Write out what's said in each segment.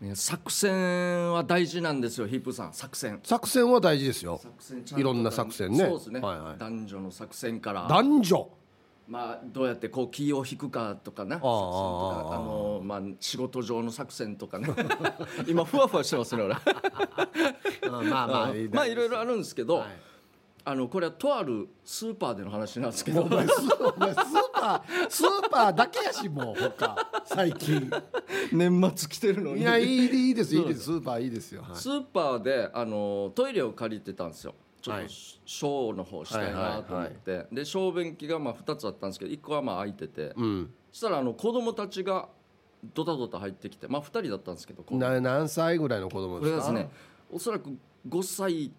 ね作戦は大事なんですよヒップさん。作戦。作戦は大事ですよ。いろんな作戦ね。そうですね、はいはい。男女の作戦から。男女。まあどうやってこう気を引くかとかな。作戦とか。あのまあ仕事上の作戦とかね。今ふわふわしてますね俺。まあまあまあまあいろいろあるんですけど、はいあのこれはとあるスーパーでの話なんですけど。お前スお前スーパースーパーだけやしもう他。最近。年末来てるのに。いやいいいいですいいです。スーパーいいですよ、はい。スーパーであのトイレを借りてたんですよ。ちょっとはい。ショーの方したいなと思って、で小便器がまあ2つあったんですけど1個はまあ空いてて、うん。そしたらあの子供たちがドタドタ入ってきてまあ2人だったんですけどな何歳ぐらいの子供ですか？これがですねおそらく5歳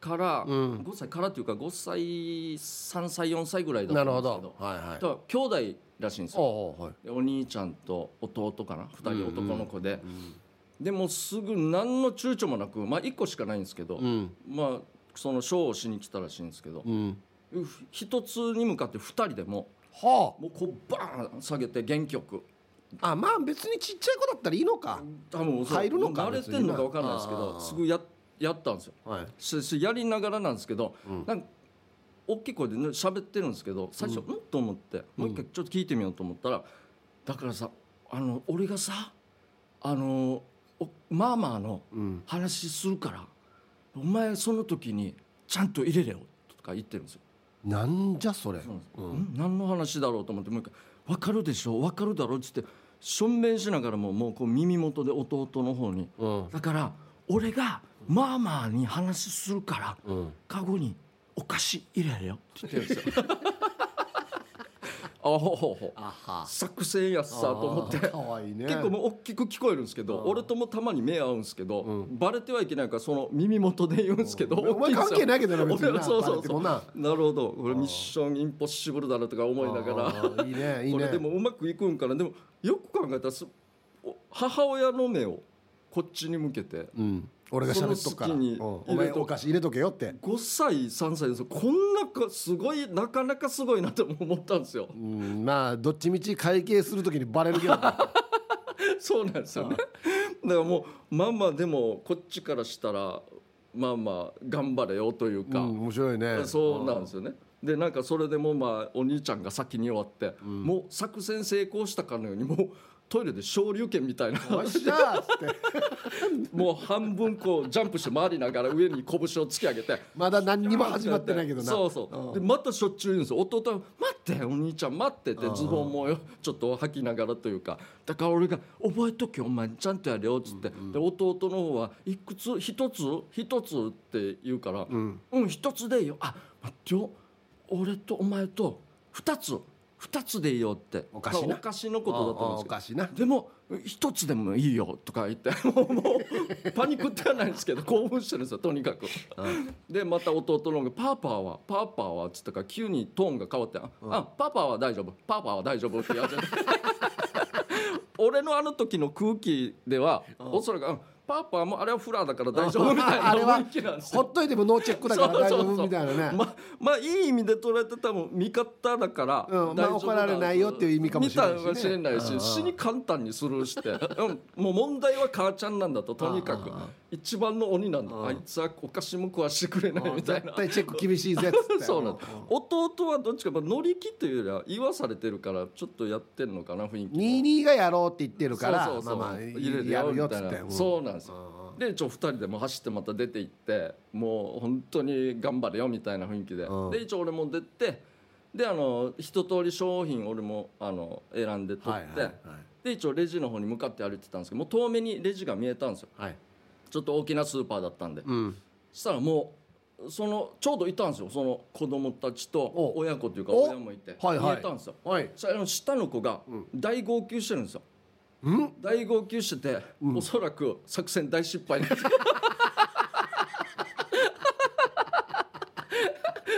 から、うん。5歳からというか5歳3歳4歳ぐらいだったなんですけど。ど。はいはい。だから兄弟らしいんですよ。おはい。でお兄ちゃんと弟かな2人男の子で、んでもうすぐ何の躊躇もなくまあ1個しかないんですけど、うん。まあそのショーをしに来たらしいんですけど、うん。一つに向かって2人でもはもうこうバーン下げて原曲ああまあ別にちっちゃい子だったらいいのか。多分入るのか。慣れてんのか分かんないですけどすぐややったんですよ。はい。そそやりながらなんですけど、うん。なんか大きい声でね喋ってるんですけど最初うん、と思ってもう一回ちょっと聞いてみようと思ったら、だからさあの俺がさあのおマーマーのうん。話するからお前その時にちゃんと入れれよとか言ってるんですよ。なんじゃそれ。そうなん何の話だろうと思ってもう一回「分かるでしょ？分かるだろ」っつってしょんべんしながらももうこう耳元で弟の方に。うん。だから俺がマーマーに話するからうん。カゴにお菓子入れるよ。って言ってるんですよ。あほほほあは。作戦やっさと思って。かわいいね。結構もう大きく聞こえるんですけど俺ともたまに目合うんですけど、うん。バレてはいけないからその耳元で言うんですけど、お前関係ないけどな別にな俺はそうそうそう。な。なるほど。これミッションインポッシブルだなとか思いながら。いいねいいこれねでもうまくいくんかな。でもよく考えたら母親の目をこっちに向けてうん。俺が喋っとくから。お前お菓子入れとけよって。5歳3歳ですよこんなかすごいなかなかすごいなと思ったんですよ。うん。まあどっちみち会計するときにバレるけど そうなんですよね。だからもうまあまあでもこっちからしたらまあまあ頑張れよというか、うん面白いね。そうなんですよね。でなんかそれでもまあお兄ちゃんが先に終わって、もう作戦成功したかのようにもうトイレで昇竜拳みたいな。もう半分こうジャンプして回りながら上に拳を突き上げて。まだ何にも始まってないけどな。そうそう。でまたしょっちゅう言うんですよ。弟は「待ってお兄ちゃん待って」ってズボンもよちょっと履きながらというか。だから俺が「覚えとけお前ちゃんとやれよ」っつって、で弟の方はいくつ一つ一つって言うから「うん一つでいいよ。あ待ってよ。俺とお前と二つ二つでいいよ」って。お菓子な。お菓子のことだと思うんですけど。でも一つでもいいよとか言ってもう もうパニックってはないんですけど興奮してるんですよとにかく。でまた弟の方が「パーパーはパーパーは」っつったから急にトーンが変わって「ああパーパーは大丈夫。パーパーは大丈夫」って言われて俺のあの時の空気ではおそらくうん「パーパーもあれはフラーだから大丈夫」みたいなあれは。ほっといてもノーチェックだから大丈夫みたいなね。ままあいい意味で捉えて多分味方だからうんまあ怒られないよっていう意味かもしれないしね。しれないうんし死に簡単にスルーして。うんもう問題は母ちゃんなんだととにかく一番の鬼なんだ。あいつはお菓子も食わしてくれないみたいな。絶対チェック厳しいぜっつって。そうなんだ。弟はどっちか乗り気というよりは言わされてるからちょっとやってんのかな雰囲気22がやろうって言ってるからそうそうそう。まあまあ入れるやよみたいな。そうなんですよ。で一応2人でも走ってまた出て行ってもう本当に頑張れよみたいな雰囲気で。うん。で一応俺も出てであの一通り商品俺もあの選んで取って、はいはいはい。で一応レジの方に向かって歩いてたんですけどもう遠目にレジが見えたんですよ。はいちょっと大きなスーパーだったんで、うん。そしたらもうそのちょうどいたんですよ。その子供たちとお。親子というかお。親もいて。はいはい。見えたんですよ。はい。そしたらあの下の子が大号泣してるんですよ。うん。大号泣してて、おそらく作戦大失敗なんですよ そう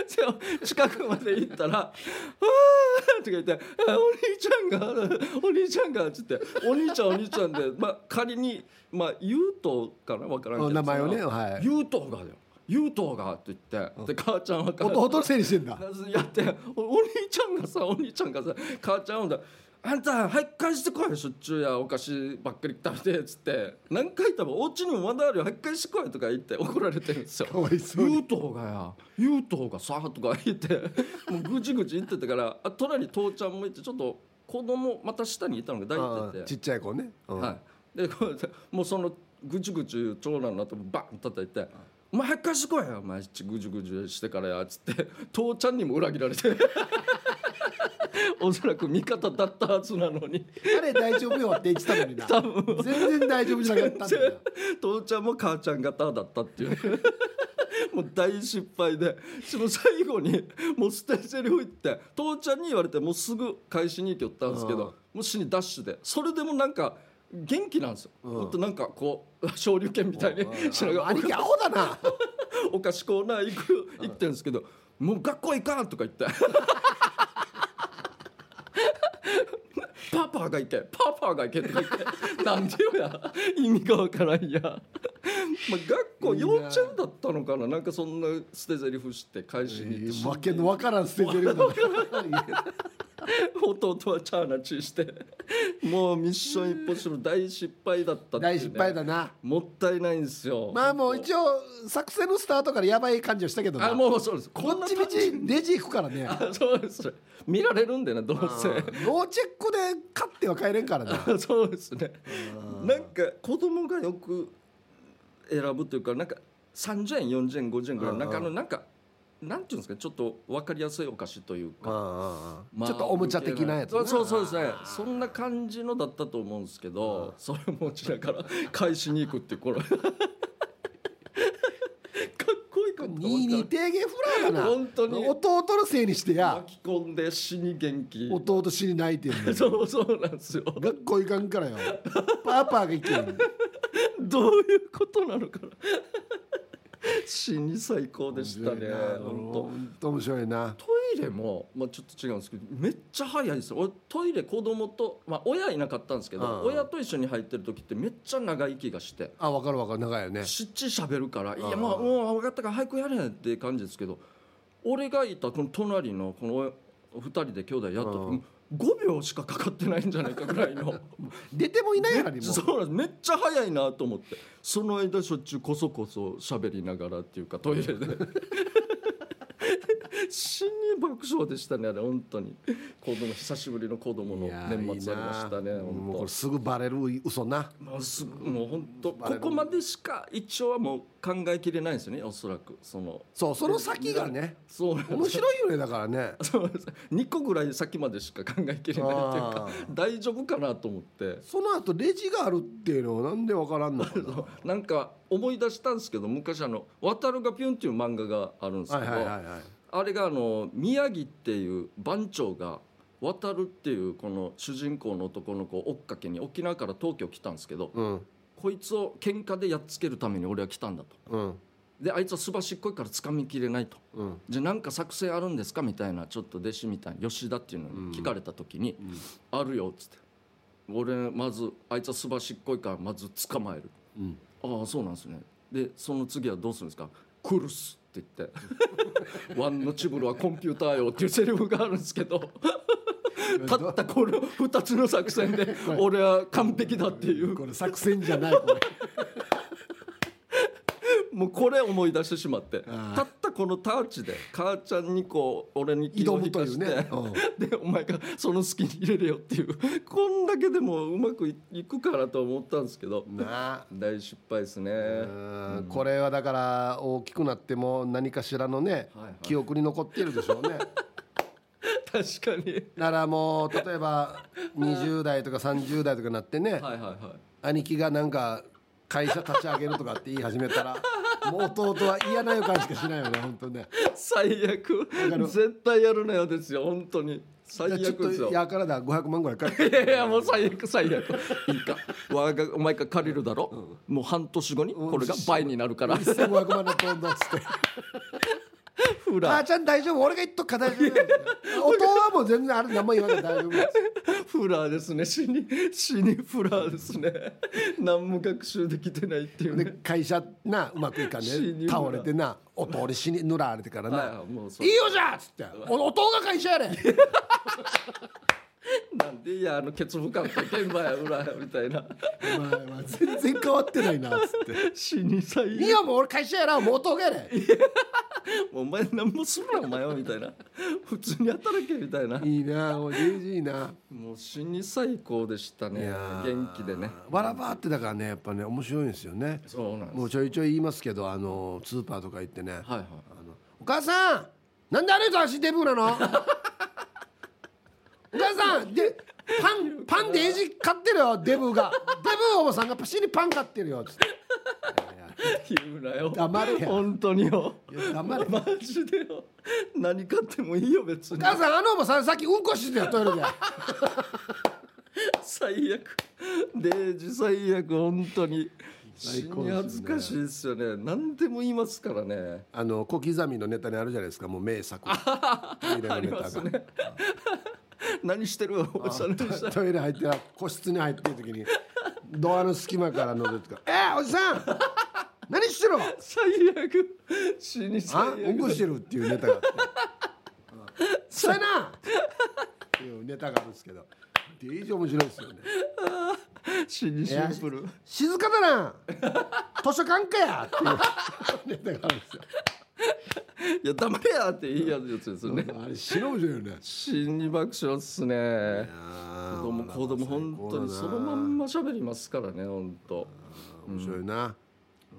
近くまで行ったら「あー」とか言って「あお兄ちゃんがお兄ちゃんが」っつって「お兄ちゃんお兄ちゃんで」まあ、仮に、まあ、ゆうとうかな分からんけど名前をねはい。ゆうとうがだよ。ゆうとうがって言ってで母ちゃんは母ちゃん弟のせいにしてんだ。やっておお兄ちゃんがさお兄ちゃんがさ母ちゃんをだあんた早く返してこいしょっちゅうやお菓子ばっかり食べて」っつって。何回言ったら「お家にもまだあるよ早く返してこい」とか言って怒られてるんですよ。かわいそうに。言うとうがや。言うとうがさとか言ってもうぐちぐち言ってたからあ隣父ちゃんもいてちょっと子供また下にいたのが抱いて。てちっちゃい子ね、うん。はい、でこうやってもうそのぐちぐち長男の頭バン叩いて「お前早く貸してこいよお前ぐちぐちしてからや」っつって父ちゃんにも裏切られて おそらく味方だったはずなのに。あれ大丈夫よって言ってたのにな。全然大丈夫じゃなかったんだよ。父ちゃんも母ちゃん方だったっていう。もう大失敗で。その最後にもう捨て台詞言って父ちゃんに言われてもうすぐ返しに行きよったんですけうん。どもう死にダッシュで。それでもなんか元気なんですよ、ほん。となんかこう昇竜拳みたいにしながら兄貴アホだな。お菓子コーナー行く行ってんですけど「もう学校行かん!」とか言って「パパが行けパパが行け」とか言って「なんでよや。意味がわからんや」まあ学校幼稚園だったのかな。なんかそんな捨て台詞して返しに行ってわけのわからん捨ててるんだ 弟はチャーナチーしてもうミッションインポッシブル大失敗だったっね。大失敗だな。もったいないんですよ。まあもう一応作戦のスタートからやばい感じはしたけどな。あもうそうです。こっち道レジ行くからね。あそうです。見られるんでねどうせ。ノーチェックで勝っては帰れんからな そうですね。なんか子供がよく選ぶというかなんか30円40円50円ぐらいうんなん。かあのなんかなんていうんですかちょっと分かりやすいお菓子というか、まあちょっとおもちゃ的なやつな。そうそうそうですね。そんな感じのだったと思うんですけどそれを持ちながら返しに行くってこれ。かっこいいかと思二二低減フラーだな。本当に。弟のせいにしてや。巻き込んで死に元気。弟死に泣いてんの。そうそうなんですよ。学校行かんからよ。パパが行けん どういうことなのかな死に最高でしたね本当。面白いな。トイレも、まあ、ちょっと違うんですけどめっちゃ早いです。よ俺トイレ子供と、まあ、親いなかったんですけど、うん。親と一緒に入ってる時ってめっちゃ長い息がして。あ分かる分かる。長いよね。しっちり喋るから「いやうんまあもう分かったから早くやれ」って感じですけど俺がいたこの隣のこの親2人で兄弟やった時、うん5秒しかかかってないんじゃないかぐらいの。出てもいないやはりも。うそうなんめっちゃ早いなと思って。その間しょっちゅうこそこそ喋りながらっていうかトイレで死に爆笑でしたねあれ本当に。子供久しぶりの子供の年末ありましたねもうこ本れすぐバレる嘘な。当もうすもう本当ここまでしか一応はもう考えきれないですよねおそらく。そのそうその先がねそう面白いよねだからね。そうです。2個ぐらい先までしか考えきれないっていうかあ大丈夫かなと思って。その後レジがあるっていうのはなんで分からんのかな。なんか思い出したんですけど昔あの「渡るがピュン」っていう漫画があるんですはいけど、はいはいはいあれがあの宮城っていう番長が渡るっていうこの主人公の男の子を追っかけに沖縄から東京来たんですけどうん。こいつを喧嘩でやっつけるために俺は来たんだと。うん。であいつはすばしっこいから掴みきれないと。うん。じゃあ何か作戦あるんですかみたいなちょっと弟子みたいな吉田っていうのに聞かれた時に「あるよ」っつって。俺まずあいつはすばしっこいからまず捕まえる。うん。ああそうなんですね。でその次はどうするんですか「クルス」って言って「ワンのチブルはコンピューターよ」っていうセリフがあるんですけど。たったこれ2つの作戦で 俺は完璧だっていう。これ作戦じゃないこれ。もうこれ思い出してしまって。たったこのタッチで母ちゃんにこう俺に気を引かして、挑むというね。でお前がその好きに入れるよっていう。こんだけでもうまくいいくかなと思ったんですけどなあ。大失敗ですね。うん。これはだから大きくなっても何かしらのね、はいはい。記憶に残っているでしょうね。確かに。だからもう例えば20代とか30代とかなってね、はいはいはい。兄貴がなんか会社立ち上げるとかって言い始めたらもう弟は嫌な予感しかしないよね本当ね。最悪。絶対やるなよですよ本当に。最悪ですよ。とやからだ500万ぐらい借りいやいやもう最悪最悪。いいか？わがお前が借りるだろ、もう半年後にこれが倍になるから、1500万のポンドっつって フ母ラちゃん大丈夫？俺が言っとくから大丈夫弟はもう全然あれ何も言わない大丈夫ですフラーですね。死に死にフラーですね。何も学習できてないっていうでね会社なうまくいかん死にね倒れてなお通り死に塗られてからな、はいはいもう。そいいよじゃあっつって。お弟が会社やれ。な なんでいやあのケツ深くて現場や裏やみたいな。お前は全然変わってないなっつって。死に最いやもう俺会社やなもうとげれ。もう お前何もするなお前はみたいな。普通に働けみたいな。いいなおじいじいな。もう死に最高でしたね。元気でね。わらばってだからねやっぱね面白いんですよね。そうなんです。もうちょいちょい言いますけどあのスーパーとか行ってね、はいはい。あのお母さんなんであれと足デブなの？お母さんでパンパンでエジ買ってるよデブが。デブおばさんがパシリパン買ってるよつって言うなよ。黙れや。本当によ。いや黙れ。マジでよ。何買ってもいいよ別に。お母さんあのおばさんさっきうんこしてたよトイレで。最悪。デージ最悪本当に。死に恥ずかしいですよね。何でも言いますからね。あの小刻みのネタにあるじゃないですかもう名作。トイレありのネタが、ね。何してる？おばさトイレ入って個室に入ってる時にドアの隙間から覗いてから「えー、おじさん何してる最悪。死にあ最悪。うんこしてる」っていうネタがあって「そうやな!」っていうネタがあるんですけど。デイジ面白いですよね。死にシンプル。静かだな。図書館かやっていうネタがあるんですよ。いや黙れやっていいやつですよね。あれ死の面白いよね。死に爆笑っすね。子供子供本当にそのまんま喋りますからね本当。面白いな、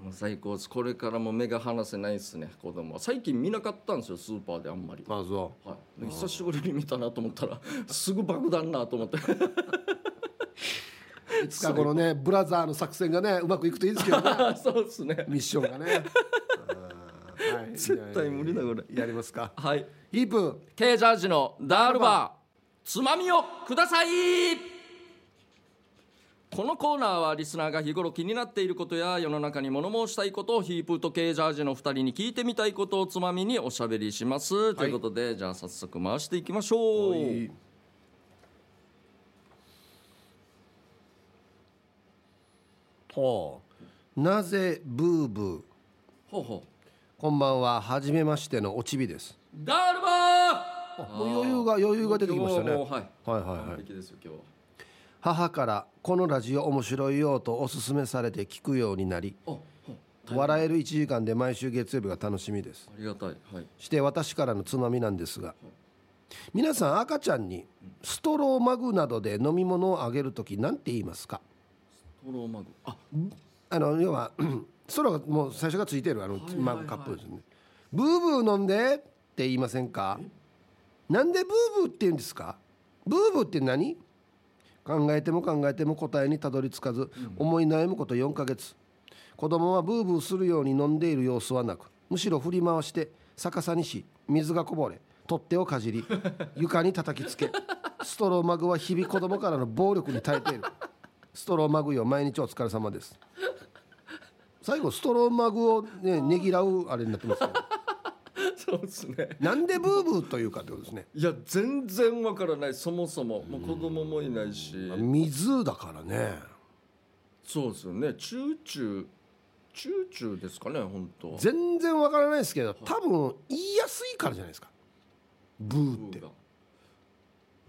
もう最高です。これからも目が離せないですね子供は。最近見なかったんですよスーパーであんまり、まあそはい、で久しぶりに見たなと思ったらすぐ爆弾なと思って。う いつかこのねブラザーの作戦がねうまくいくといいですけどね。そうですね。ミッションがね。はい。絶対無理だこれ。やりますか。はい。ヒープケージャージのダールバー。つまみをくださいこのコーナーはリスナーが日頃気になっていることや世の中に物申したいことをヒープーとケージャージの2人に聞いてみたいことをつまみにおしゃべりします、ということでじゃあ早速回していきましょう、はい。ほう。なぜブーブー？ほうほこんばんははじめましてのおちびです。うダールバー。もう余裕が余裕が出てきましたね。はい。はいはいはい。完璧ですよ今日は母からこのラジオ面白いよとおすすめされて聞くようになり笑える1時間で毎週月曜日が楽しみです。ありがたいはい。して私からのつまみなんですが皆さん赤ちゃんにストローマグなどで飲み物をあげるとき何て言いますか？トローマグ。ああの要は ストローがもう最初がついてるあのマグカップですね。ブーブー飲んでって言いませんか？なんでブーブーって言うんですか？ブーブーって何？考えても考えても答えにたどり着かず、思い悩むこと4ヶ月。子供はブーブーするように飲んでいる様子はなくむしろ振り回して逆さにし水がこぼれ取っ手をかじり 床に叩きつけストローマグは日々子供からの暴力に耐えている。ストローマグよ毎日お疲れ様です。最後ストローマグをねねぎらうあれになってますけどそうですね。なんでブーブーというかってことですね。いや全然わからない。そもそも。もう子供もいないし。水だからね。そうですよね。チューチューチューチューですかね本当。は全然わからないですけど多分言いやすいからじゃないですか。ブーって。ブーが。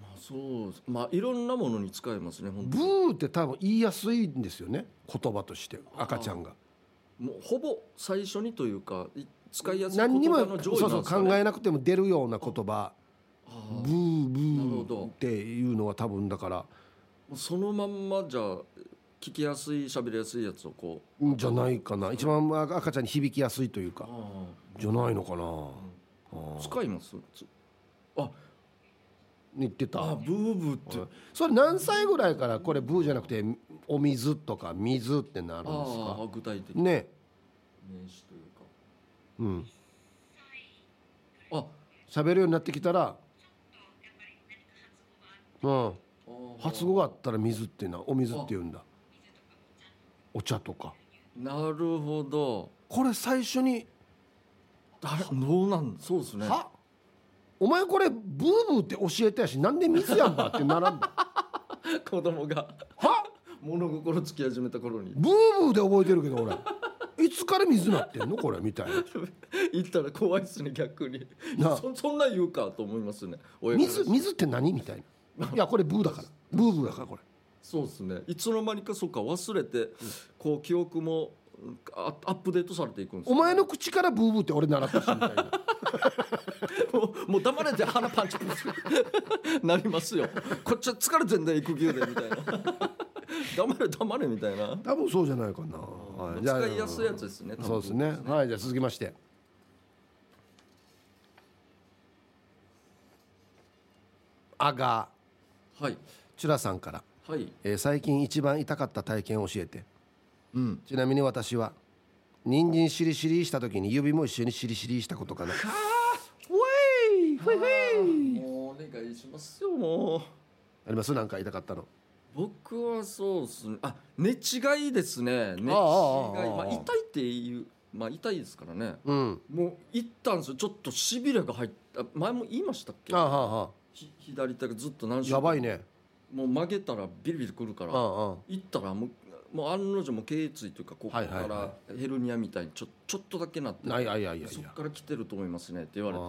まあそうです。まあいろんなものに使えますね本ブ当ーって多分言いやすいんですよね。言葉として赤ちゃんが。もうほぼ最初にというかい使いやすい何にも考えなくても出るような言葉。ブーブーっていうのは多分だから。そのまんまじゃあ聞きやすい喋りやすいやつをこんじゃないかな。一番赤ちゃんに響きやすいというか。じゃないのかな。あ使います？つあ言ってた。あブーブーって、はいそれ何歳ぐらいからこれブーじゃなくてお水とか水ってなるんですあか？あ具体的ねうん。あ。喋るようになってきたらうん。発語があったら水っていうのはお水って言うんだ。お茶とか。なるほど。これ最初に誰どうなんそうですね。は？お前これブーブーって教えたやしなんで水やんばってならんだ？子供が。は？物心つき始めた頃に。ブーブーで覚えてるけど俺いつから水なってんの？これみたいな。言ったら怖いっすね逆に。なあ。そそんなん言うかと思いますね親から水水って何みたいな？いやこれブーだから。ブーブーだからこれ。そうですね。いつの間にかそっか忘れて、こう記憶もあアップデートされていくんですお前の口からブーブーって俺習ったしみたいな。もうもう黙れて鼻パンチパンチなりますよ。こっちは疲れてんだよ育休でみたいな 黙れ黙れみたいな。多分そうじゃないかな、はい。使いやすいやつですねそうですね。はいじゃあ続きまして。あがはい。チュラさんから、はい。えー最近一番痛かった体験を教えて。うん。ちなみに私は人参しりしりした時に指も一緒にしりしりしたことかな。ウェイフェイフェイ。もうお願いしますよもう。あります？なんか痛かったの僕はそうですね。あ寝違いですね。寝違いああまあ痛いっていうまあ痛いですからね。うん。もう行ったんですよ。ちょっとしびれが入った。前も言いましたっけ？ああはあ左手がずっと何あ週やばいね。もう曲げたらビリビリくるから。行ったらもうもう案の定もう頸椎というかここからヘルニアみたいにちょちょっとだけなって。そっから来てると思いますねって言われて。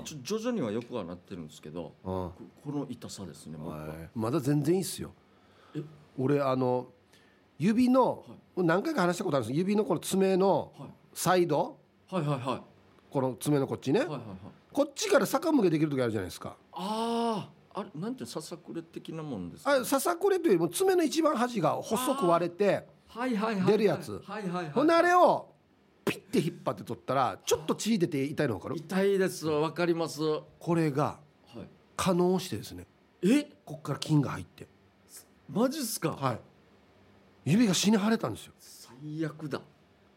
一応徐々にはよくはなってるんですけどあここの痛さですね僕は。はい。まだ全然いいっすよ。え俺あの指の何回か話したことあるんです指のこの爪のはい。サイド。はいはいはい。この爪のこっちね。はいはいはい。こっちから逆向けできる時あるじゃないですか。あああれ？なんてささくれ的なもんですか？あささくれというよりも爪の一番端が細く割れてはいはいはい出るやつ。はいはいはいほんであれをピッて引っ張って取ったらちょっと血出て痛いの分かる？痛いですわかります。はこれがい。可能してですね。え？こっから菌が入ってマジっすか？はい。指が死に腫れたんですよ。最悪だ。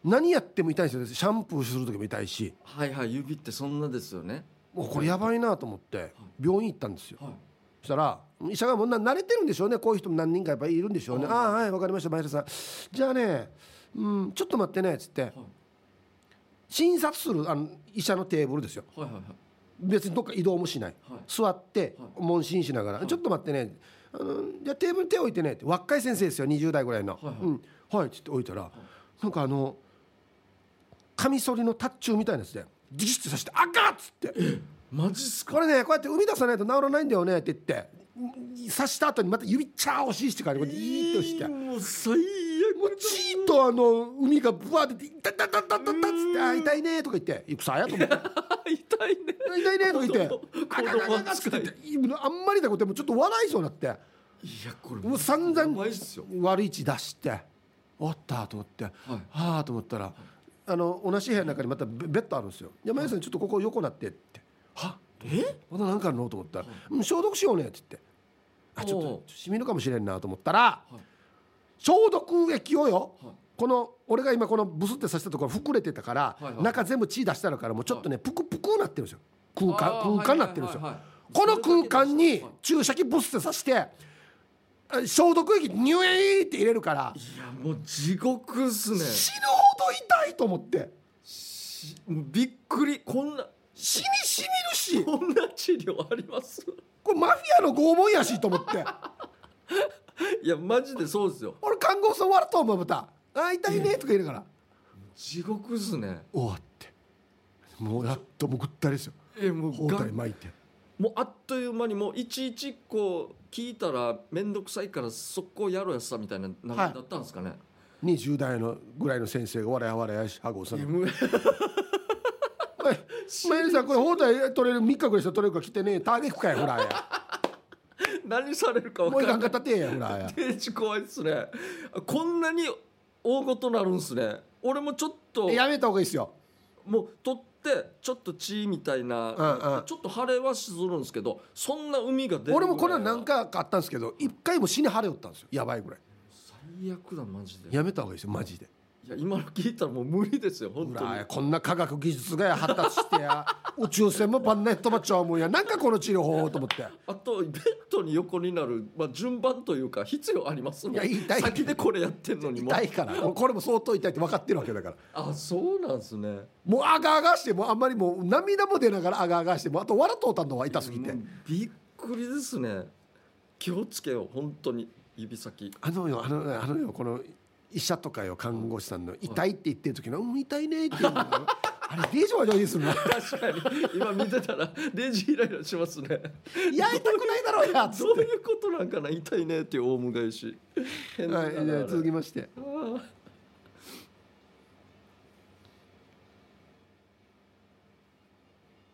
何やっても痛いんですよ。シャンプーする時も痛いし。はいはい指ってそんなですよね。もうこれやばいなと思って病院行ったんですよ。はい。そしたら医者がもうな慣れてるんでしょうねこういう人も何人かやっぱりいるんでしょうね。あああはいわかりました前田さん。じゃあねうんちょっと待ってねっつって。診察するあの医者のテーブルですよ。はいはいはい。別にどっか移動もしない。はい。座ってはい。問診しながら、はい。ちょっと待ってねあのじゃあテーブルに手を置いてねって若い先生ですよ20代ぐらいの「はいはい。うん。はい」って置いたら、なんかあのカミソリのタッチューみたいなやつでギシッてさして「あかっ!」っつって。マジっす「か？これねこうやって生み出さないと治らないんだよね」って言って刺した後にまた指チャー押ししてからこうやってイーッと押して。もう最悪もうチーッとあの海がブワーって「痛い痛い痛い痛い痛い」っつってあ「痛いね」とか言って「草や」と思って痛いね「痛いね」とか言って子「あ供かんあかんあかん」っつってあんまりだこともうちょっと笑いそうになっていやこれもう散々悪い位置出して「おった」と思って「はあ」と思ったらあの同じ部屋の中にまたベベッドあるんですよ「山根さんちょっとここ横なって」って「はえまだ何かあるの?」と思ったら「うん消毒しようね」って言って「あちょっとしみるかもしれんな」と思ったらはい。消毒液をよはい。この俺が今このブスってさせたところ膨れてたから、中全部血出したのからもうちょっとね、ぷくぷくなってるんですよ。空間空間になってるんですよ、この空間にはい。注射器ブスってさしてあ消毒液ニュエーって入れるからいやもう地獄っすね。死ぬほど痛いと思って。びっくり。こんな死にしみるし。こんな治療あります？これマフィアの拷問やしと思って。いやマジでそうですよ。俺看護師さん終わると思うまた「あー痛いね」とか言いながら。地獄っすね。終わって。もうやっともうぐったりですよえもう包が帯巻いて。もうあっという間にもういちいちこう聞いたら面倒くさいから速攻やろうやさみたいな流れだったんですかね、20代のぐらいの先生が笑い笑いやしハゴさんいやもうはいマユさんこれ包帯取れる3日ぐらいしたら取れるから来てねターゲットかやほらや。何されるか分もういかんないかんかったってやほらや。怖いっすね。こんなに大ごとなるんすね。俺もちょっとやめた方がいいですよ。もう取ってちょっと血みたいな、うんうん。ちょっと腫れはするんですけどそんな海が出るぐらい俺もこれは何は回かあったんですけど一回も死に腫れよったんですよ。やばいぐらい。最悪だマジで。やめた方がいいですよマジで。いや今の聞いたらもう無理ですよ本ほ当に。こんな科学技術がや発達してや 宇宙船もバンネットマッチャーもんやなんかこの治療法と思って。あとベッドに横になる、まあ、順番というか必要ありますもん。いや痛い先でこれやってんのにも。う痛いから。これも相当痛いって分かってるわけだから。あそうなんですね。もうあがあがしてもうあんまりもう涙も出ながらあがあがしてもうあと笑っとうたんのは痛すぎて。びっくりですね。気をつけよう本当に。指先。あのよあのあのよこの医者とかよ看護師さんの痛いって言ってる時の「うん痛いね」って言うのが あれデージは上手するな確かに。今見てたらレジイライラしますね「いや痛くないだろうや」っつって。どういうことなんかな痛いねっていうオウム返し変はい続きまして。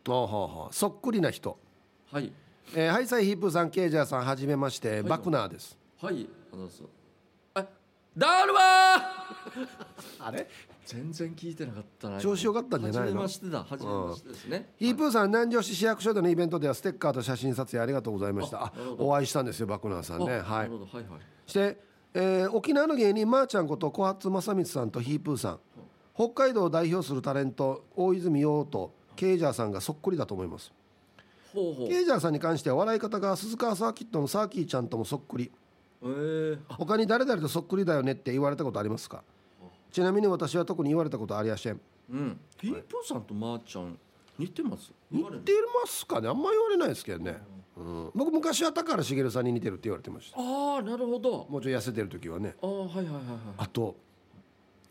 あはあはあそっくりな人。はい。えー、ハイサイヒップさんケイジャーさんはじめまして、バクナーです。はい。あのそうあダルマあれ？全然聞いてなかったな調子良かったんじゃないの？初めましてだ初めましてですね、ヒープーさん南城市市役所でのイベントではステッカーと写真撮影ありがとうございました。お会いしたんですよバクナーさんね。あはないるほどはいはい。して、えー沖縄の芸人まーちゃんこと小初正光さんとヒープーさん。北海道を代表するタレント大泉洋とケイジャーさんがそっくりだと思います。ほうほう。ケイジャーさんに関しては笑い方が鈴川サーキットのサーキーちゃんともそっくり他に誰々とそっくりだよねって言われたことありますか？ちなみに私は特に言われたことありやしん。うん。ヒープーさんとまーちゃん似てます？似てますかね？あんま言われないですけどね、うん、僕昔は高原茂さんに似てるって言われてました。ああなるほど。もうちょい痩せてる時はね。ああはいはいはいはいあと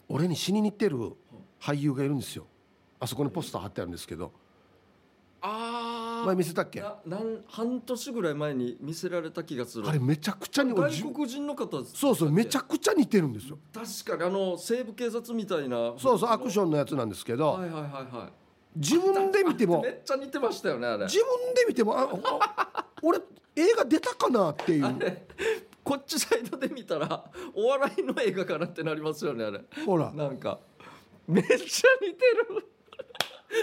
俺に死に似てる俳優がいるんですよ。あそこにポスター貼ってあるんですけど前見せたっけ？ななん半年ぐらい前に見せられた気がする。あれめちゃくちゃに外国人の方そうそうめちゃくちゃ似てるんですよ。確かにあの西部警察みたいな。そうそうアクションのやつなんですけど。はいはいはいはい。自分で見てもめっちゃ似てましたよねあれ。自分で見てもああ俺映画出たかなっていう。こっちサイドで見たらお笑いの映画かなってなりますよねあれ。ほら。なんかめっちゃ似てる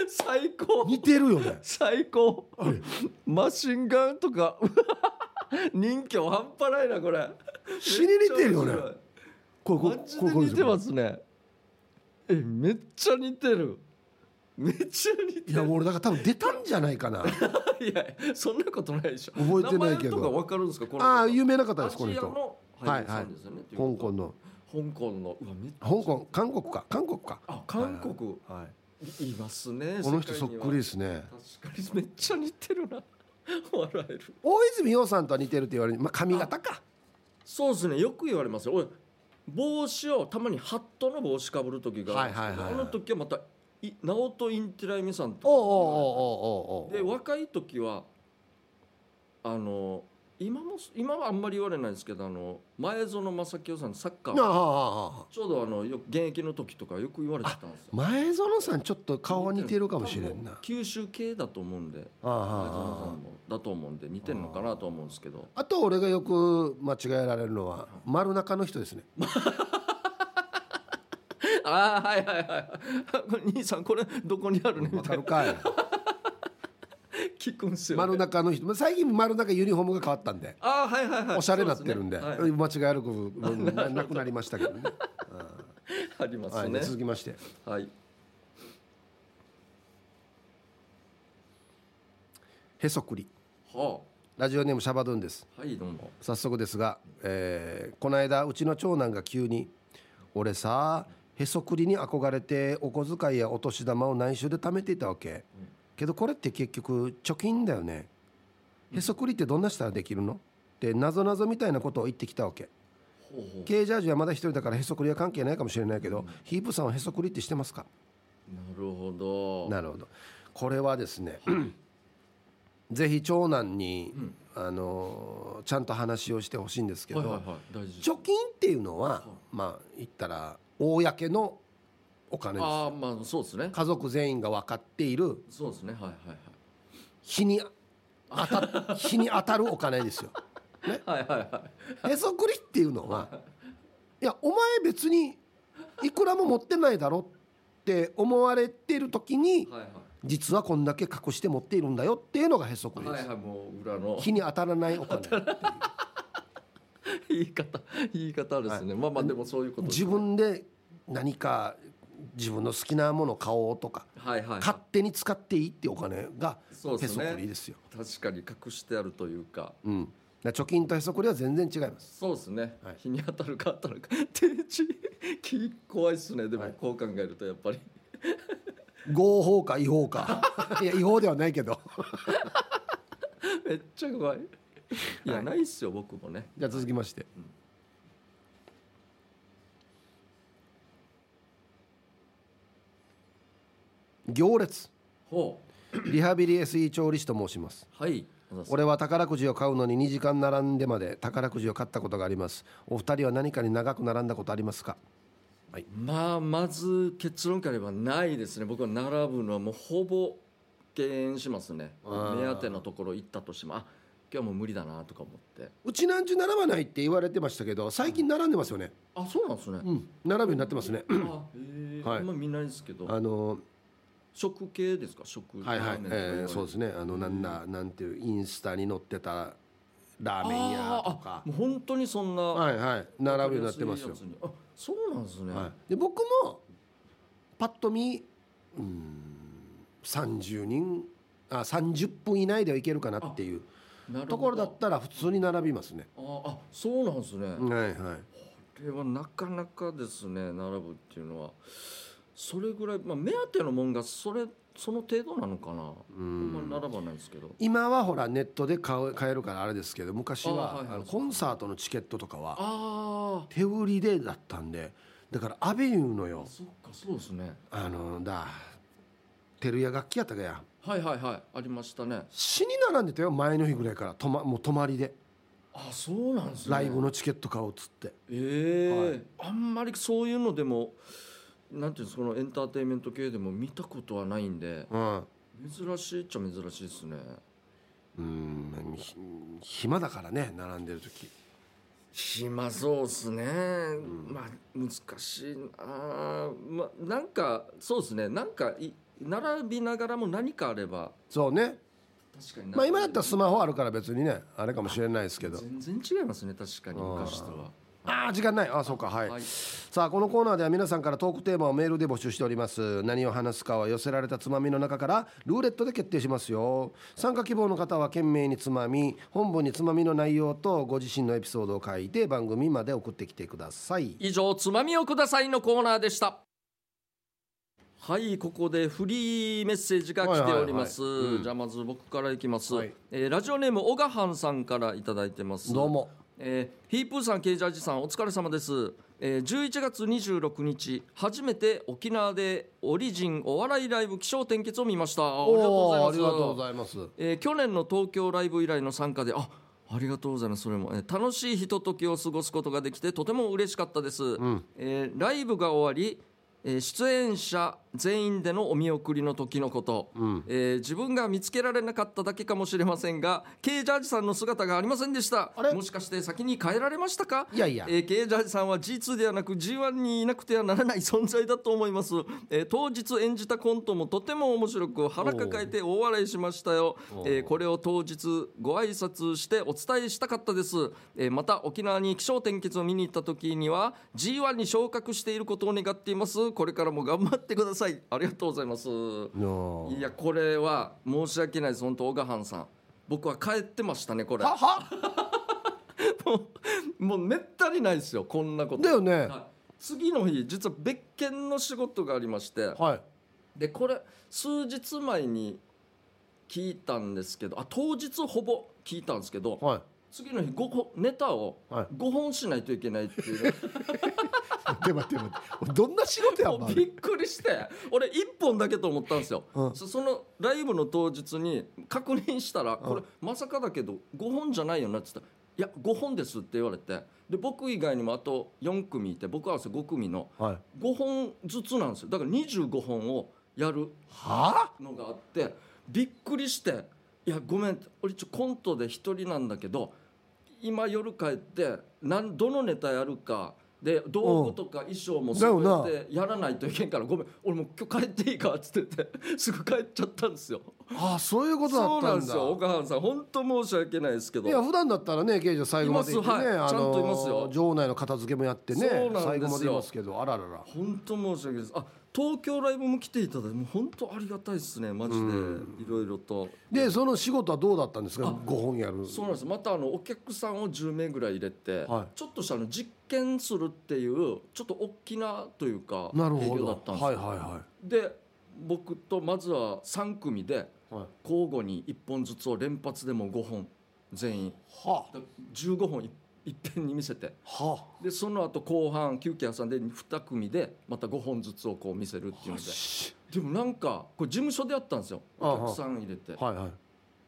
最高。似てるよね。最高。あれ。マシンガンとか。人気半端ないなこれ。死に似てるよね。これこれこれこれで似てますね。えめっちゃ似てる。めっちゃ似てる。いや俺だから多分出たんじゃないかな。いやそんなことないでしょ。覚えてないけど。名前とかわかるんですかこのああ有名な方ですこの人。アジアの俳優さんですよね、香港の。香港の。香港韓国か。韓国か。あ韓国、はい。い、いますねこの人そっくりでりすね。確かにめっちゃ似てるな。笑える。大泉洋さんとは似てるって言われる。まあ髪型か。そうですねよく言われますよ。俺帽子をたまにハットの帽子かぶる時があるんですけど、はいはいはいはい。あの時はまたい直人インティライミさんとおうおうおうおうおうおう。で若い時はあの今も今はあんまり言われないですけどあの前園正清さんのサッカー。ちょうどあのよ現役の時とかよく言われてたんですよ。前園さんちょっと顔は似てるかもしれんな。九州系だと思うんで前園さんもだと思うんで似てるのかなと思うんですけど。ああと俺がよく間違えられるのは丸中の人ですね。ああはいはいはい。兄さんこれどこにあるねみわたいなかるかい聞くんですよ、ね、丸中の人。最近丸中ユニフォームが変わったんで。ああはいはいはい。おしゃれになってるんで。ねはい。間違える部分ななくなりましたけど。ね ありますはい続きまして。はい。へそくり。はラジオネームシャバドゥンです。あはいどうも。早速ですが、えーこの間うちの長男が急に「俺さへそくりに憧れてお小遣いやお年玉を内緒で貯めていたわけ、けどこれって結局貯金だよね。へそくりってどんなしたらできるの？ってなぞなぞみたいなことを言ってきたわけ。ほうほ経営ジャージはまだ一人だからへそくりは関係ないかもしれないけど、ヒープさんはへそくりってしてますか？うなるほど。なるほど。これはですね ぜひ長男に、あのーちゃんと話をしてほしいんですけど、はいはいはい。貯金っていうのはまあ言ったら公のお金です。ああまあそうですね。家族全員が分かっている。そうですね。はいはいはい。日に当た 日に当たるお金ですよ。はいはいはい。へそくりっていうのはいやお前別にいくらも持ってないだろって思われてる時にはいはい。実はこんだけ隠して持っているんだよっていうのがへそくりです。はい。はいもう裏の。日に当たらないお金。言い方言い方ですね、まあまあでもそういうことです自分で何か自分の好きなものを買おうとかはいはい、はい勝、手に使っていいってお金がへそそうですね。くりですよ。確かに隠してあるというか。うん、貯金とへそくりは全然違います。そうですね、はい。日に当たるか当たるか。定地気怖いですね。でもはい。こう考えるとやっぱり。合法か違法か。いや違法ではないけど。めっちゃ怖い。いや、ないっすよ僕もね。じゃあ続きまして、行列。ほリハビリ SE 調理師と申します。うはい俺は宝くじを買うのに2時間並んでまで宝くじを買ったことがあります。お二人は何かに長く並んだことありますか？まあまず結論から言えばないですね。僕は並ぶのはもうほぼ敬遠しますね。あー。目当てのところ行ったとしてもあ今日はもう無理だなとか思って。うちなんちゅ並ばないって言われてましたけど最近並んでますよね。あそうなんですね、うん。並ぶようになってますね。あ へえ、はい。あんま見ないですけど。あの食系ですか？食はいはい。ラーメンとか。えーそうですね。あのなんだなんていうインスタに載ってたラーメン屋とか。あもう本当にそんなはいはい。並ぶようになってますよ。あそうなんですね、はい、で僕もパッと見うん30人あ30分以内ではいけるかなっていうところだったら普通に並びますね。ああそうなんですね、こはいはい。れはなかなかですね並ぶっていうのはそれぐらい、まあ、目当てのもんがそれその程度なのかな。あん。まり並ばないですけど。今はほらネットで買う買えるからあれですけど昔はあはいはい。あのコンサートのチケットとかはあ手売りでだったんでだからアベニューのよ。あそっかそうですね。あのだ照屋楽器やったかや。はいはいはい。ありましたね。死に並んでたよ前の日ぐらいから。と、ま、もう泊まりで。あそうなんですね。ライブのチケット買おうっつって。ええあんまりそういうのでもなんていうんですかこのエンターテインメント系でも見たことはないんでうん。珍しいっちゃ珍しいですね。うんひ暇だからね並んでる時。暇そうっすね、まあ難しいな。まあなんかそうですね。なんかい並びながらも何かあればそうね。確かに。まあ今だったらスマホあるから別にねあれかもしれないですけど。全然違いますね確かに昔とはああ時間ない。あそうかはい、はい。さあこのコーナーでは皆さんからトークテーマをメールで募集しております。何を話すかは寄せられたつまみの中からルーレットで決定しますよ。参加希望の方は懸命につまみ本文につまみの内容とご自身のエピソードを書いて番組まで送ってきてください。以上つまみをくださいのコーナーでした。はいここでフリーメッセージが来ております、じゃあまず僕からいきます、はい。えーラジオネーム小賀藩さんからいただいてます。どうもえーヒープーさんケイジャージさんお疲れ様です、えー、11月26日初めて沖縄でオリジンお笑いライブ起承転結を見ました。あありがとうございます。えー去年の東京ライブ以来の参加であありがとうございますそれも、えー楽しいひとときを過ごすことができてとても嬉しかったです、ん。えーライブが終わり、えー出演者全員でのお見送りの時のこと、ん。えー自分が見つけられなかっただけかもしれませんが K ジャージさんの姿がありませんでした。もしかして先に帰られましたか？いやいや。えー、K ジャージさんは G2 ではなく G1 にいなくてはならない存在だと思います、えー当日演じたコントもとても面白く腹抱えて大笑いしましたよ、えーこれを当日ご挨拶してお伝えしたかったです、えーまた沖縄に気象転結を見に行った時には G1 に昇格していることを願っています。これからも頑張ってくださいありがとうございます。のいやこれは申し訳ないです。本当小賀藩さん。僕は帰ってましたねこれ。もうもうめったにないですよこんなこと。だよね。はい。次の日実は別件の仕事がありまして。はい。でこれ数日前に聞いたんですけどあ当日ほぼ聞いたんですけどはい次の日5本ネタをはい。5本しないといけないっていう。ね、で待って待ってどんな仕事やんもうびっくりして俺1本だけと思ったんですよ、うん。そそのライブの当日に確認したら「ん。これまさかだけど5本じゃないよな」って言ったら「いや5本です」って言われて。で僕以外にもあと4組いて僕合わせ5組のはい。5本ずつなんですよ。だから25本をやるはのがあってびっくりして「いやごめん俺一応コントで一人なんだけど今夜帰ってなんどのネタやるかで道具とか衣装も全てやらないといけんからごめん俺もう今日帰っていいか」っつってて すぐ帰っちゃったんですよ。あそういうことだ。そうったんだなんですよ。岡原さん本当申し訳ないですけど。いや普段だったらね刑事最後まで行ってね、はいあちゃんといますよ。の場内の片付けもやってね最後までいますけどあららら。本当申し訳ないです。あ東京ライブも来ていただいてもう本当ありがたいですねマジで。いろいろと。でその仕事はどうだったんですか？あ5本やる。そうなんです。またあのお客さんを10名ぐらい入れて、はい。ちょっとしたあの実験するっていうちょっと大きなというか営なるほど。業だったんですよ、はいはいはで僕とまずは3組で交互に1本ずつを連発でも5本全員はだ15本いいっぺんに見せて。あ。はでその後後半休憩挟んで2組でまた5本ずつをこう見せるっていうので。し。でもなんかこれ事務所でやったんですよ。ああ。お客さん入れて。はいはい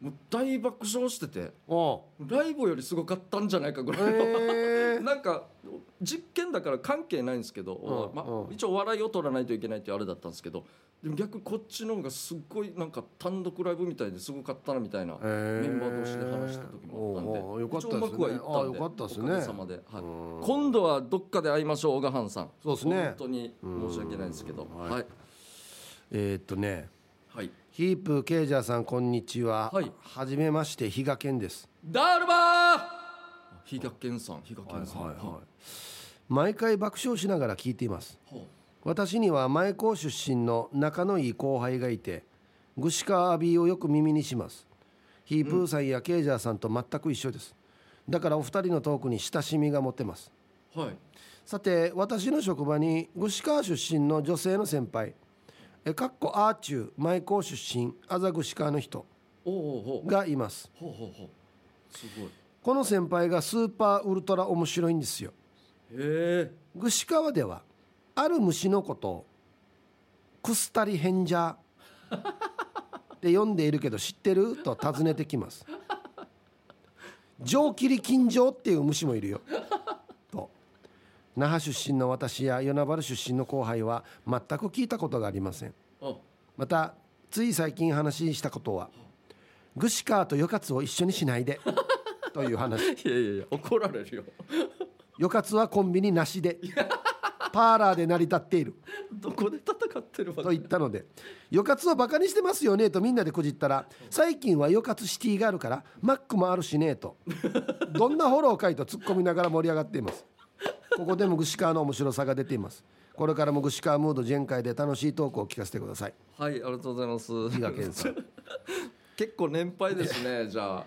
もう大爆笑してておライブよりすごかったんじゃないかぐらいの、えー、なんか実験だから関係ないんですけど、まあ一応笑いを取らないといけないっていうあれだったんですけどでも逆にこっちの方がすっごいなんか単独ライブみたいですごかったなみたいな、えメンバー同士で話した時もあったんでおうおうよかったですね。一応うまくはいったんでね。おかげさまで、はい。うん。今度はどっかで会いましょう小川藩さん。そうですね。本当に申し訳ないですけど、うん。はい。えーっとね。はいヒープケイジャーさんこんにちは、はい。じめまして比嘉健です。ダルバー。比嘉健さん。比嘉健さん、はいはい毎回爆笑しながら聞いています。は私には前高出身の仲のいい後輩がいて串川アビーをよく耳にします。ヒープーさんやケイジャーさんと全く一緒です。だからお二人のトークに親しみが持てます。はい。さて私の職場に串川出身の女性の先輩えかっこアーチュー前高出身あざ串川の人がいます。ほうほうほう。すごい。この先輩がスーパーウルトラ面白いんですよ。へえ。串川ではある虫のことをクスタリヘンジャー って呼んでいるけど知ってる？と尋ねてきます。上切り金城っていう虫もいるよ。と那覇出身の私や与那原出身の後輩は全く聞いたことがありません。あまたつい最近話したことはグシカーとヨカツを一緒にしないでという話。いやいやいや怒られるよ。ヨカツはコンビニなしでパーラーで成り立っている。どこで戦ってるわと言ったので「ヨカツをバカにしてますよね」とみんなでこじったら「最近はヨカツシティがあるからマックもあるしね」と。どんなフォローかいと突っ込みながら盛り上がっていますここでも串川の面白さが出ています。これからも串川ムード全開で楽しいトークを聞かせてください。はいありがとうございます。比嘉健さん。結構年配ですねじゃあ。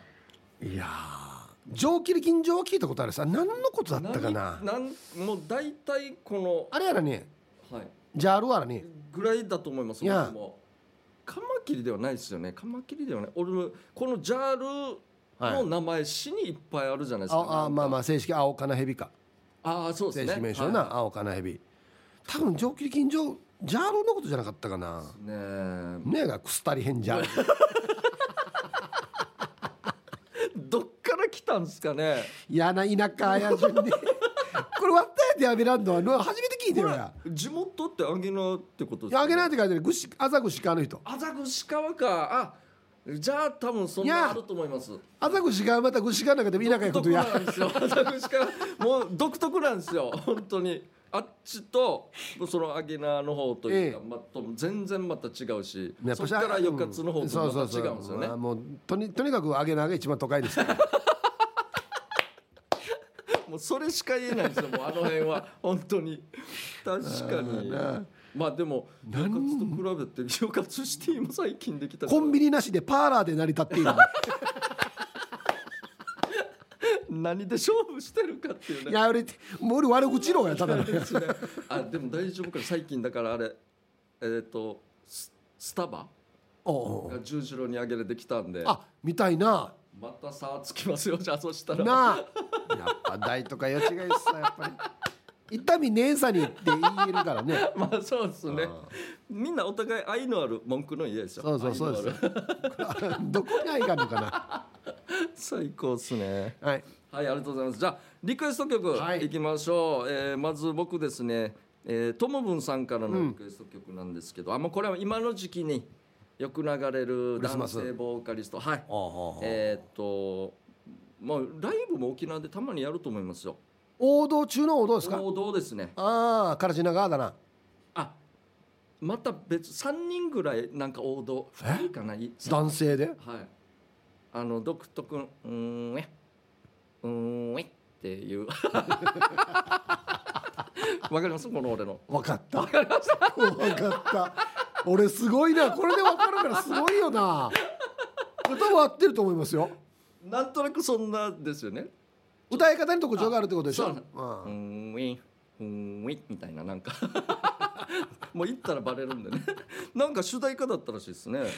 いやー上切り金城は聞いたことあるさ。何のことだったかな？何なんもう大体こあれやらねのはい。じゃああるわらね。ぐらいだと思いますいや。カマキリではないですよね。カマキリではない。俺このジャールの名前詩にいっぱいあるじゃないですか、ああまあまあ正式青金蛇かああそうですね。正式名称な、は青金蛇多分上切り金城ジャーロのことじゃなかったかな。ね。えがくすたりへんじゃんどっから来たんですかね。嫌な田舎や順に。これ割ったやつやべらんの？はの初めて聞いてるや地元ってあげなってことですいやあげないって書いてる。ぐしあざぐし川の人。あざぐし川か。あじゃあ多分そんなあると思います。あざぐし川またぐし川の中でも田舎やことや。独特なんですよ。あざぐし川もう独特なんですよ。本当に。あっちとそのアゲナの方というか、ええ。まと全然また違うしそっからよかつの方うんとまた違そうそうそううんですよねまあもうとにとにかくあげなが一番都会ですから。もうそれしか言えないんですよ。もうあの辺は。本当に。確かに。あまあでもよかつと比べてよかつシティも最近できたコンビニなしでパーラーで成り立っている 何で勝負してるかっていうね。いや俺もう俺悪口の方やただのですねあでも大丈夫かな。最近だからあれえっ、とススタバおうおうが十字路に上げれてきたんで。あみたいな。また差つきますよじゃあそしたら。なあ。やっぱ大とかよ違いっすさやっぱり痛みねえさにって言えるからね。まあそうですね。あみんなお互い愛のある文句の家ですよそうそうそうです どこに愛があるのか最高っすね。なはい。はいありがとうございます。じゃあリクエスト曲はい。いきましょう、えーまず僕ですね。えーともぶんさんからのリクエスト曲なんですけど、あもうこれは今の時期によく流れる男性ボーカリスト。はい。ええーっとまあライブも沖縄でたまにやると思いますよ王道中の王道ですか？王道ですね。ああカラチナ川だな。あまた別3人ぐらいなんか王道。2人かな？い男性で？はい。あの独特のうーんえうーんえっていう。わかります？この俺の。分かった。分かった。俺すごいな。これで分かるからすごいよな。多分合ってると思いますよ。なんとなくそんなですよね歌い方に特徴があるってことでしょ？そう。うーんウィンウィンみたいななんか。もう言ったらバレるんでね。なんか主題歌だったらしいですね。えー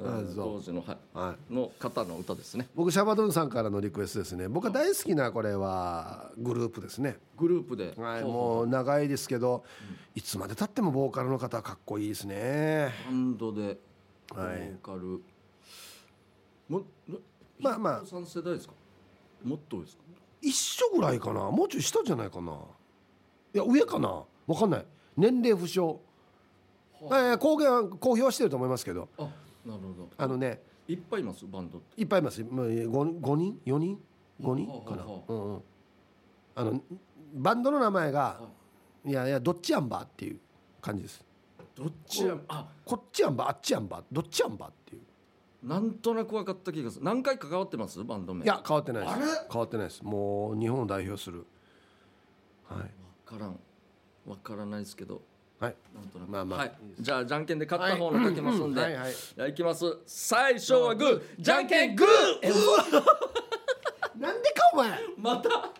あそう。当時の,、はい。はい。の方の歌ですね。僕シャバドゥンさんからのリクエストですね。僕が大好きなこれはグループですね。グループで、はいもう長いですけどいつまでたってもボーカルの方はかっこいいですね。バンドでボはい。ーカル、もまあまあ。3世代ですか？もっとですか？一緒ぐらいかな？もうちょい下じゃないかな？いや上かな？わかんない。年齢不詳。えー公言公表はしてると思いますけど。あなるほど。あのねいっぱいいます？バンドいっぱいいます。もう 5, 5人？4人5人かな？はあ。はうんうん。あのバンドの名前がはい。やいやどっちアンバーっていう感じです。どっちやあ。こっちアンバーあっちアンバーどっちアンバーっていうなんとなく分かった気がする。何回か関わってます？バンド名。いや変わってないです。あれ？変わってないです。もう日本を代表する。はい。分からん。分からないですけど。はい。なんとなく。まあまあ。はい、じゃあじゃんけんで勝った方のかけますんで、はいはい。じゃあいきます。最初はグー。じゃんけんグー。なんでかお前。また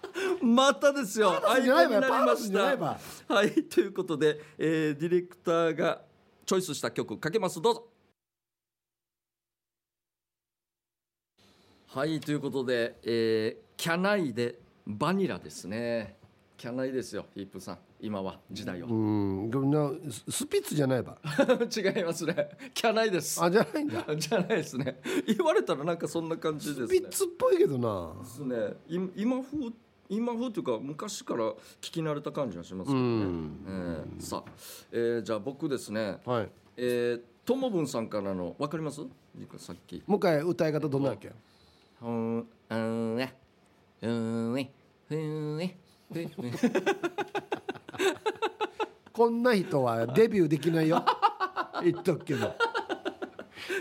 またですよ。パーじゃないわになりましじゃないわ。たはい。ということで、えーディレクターがチョイスした曲かけます。どうぞはいということで、えーキャナイでバニラですね。キャナイですよヒープさん。今は時代は、うんでもなススピッツじゃないば 違いますね。キャナイです。あじゃないんだ。じゃないですね。言われたらなんかそんな感じですね。スピッツっぽいけどな。ですね。い今風今風というか昔から聞き慣れた感じがしますけどね、うん。えーさあ、えーじゃあ僕ですね。はい。えーともぶんさんからのわかります？さっき。もう一回歌い方どんなわけ「うんうんねうんねうんねうんねこんな人はデビューできないよ。言っとくけど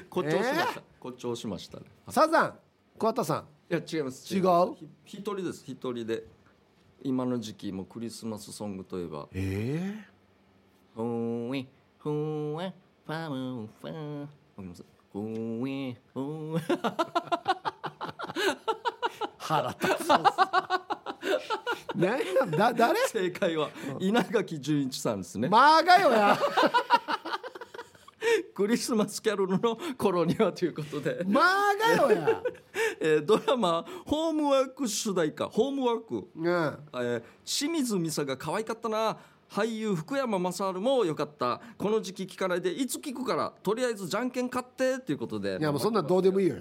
誇張しました、誇張しましたね。サザン桑田さん。いや違います。違う？一人です。一人で。今の時期もクリスマスソングといえば。えふんえふんえファムファンわかります？ふんえふんえ腹立つ。何やだ誰？正解は稲垣潤一さんですね、まあがよや。クリスマスキャロルの頃にはということで、まあがよや。えードラマ「ホームワーク」主題歌「ホームワーク。うん」えー清水美沙が可愛かったな俳優福山雅治も良かった。この時期聞かないでいつ聞くからとりあえずじゃんけん買ってっていうことで。いやもうそんなんどうでもいいよ。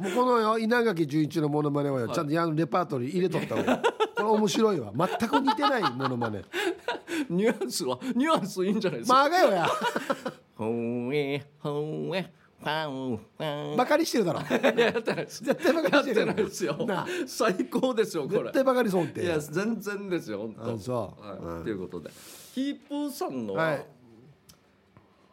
もうこのよ稲垣潤一のモノマネはよちゃんとやるレパートリー入れとった方が これ面白いわ。全く似てないモノマネ。ニュアンスはニュアンスいいんじゃないですか、まあがよや。ほんえほんえファンファン。バカにしてるだろ。いややってないです。絶対バカにしてるないですよ。最高ですよこれ。絶対バカにそうって。いや全然ですよ本当。あそう。はい。うん。ということで。ヒープーさんのは、はい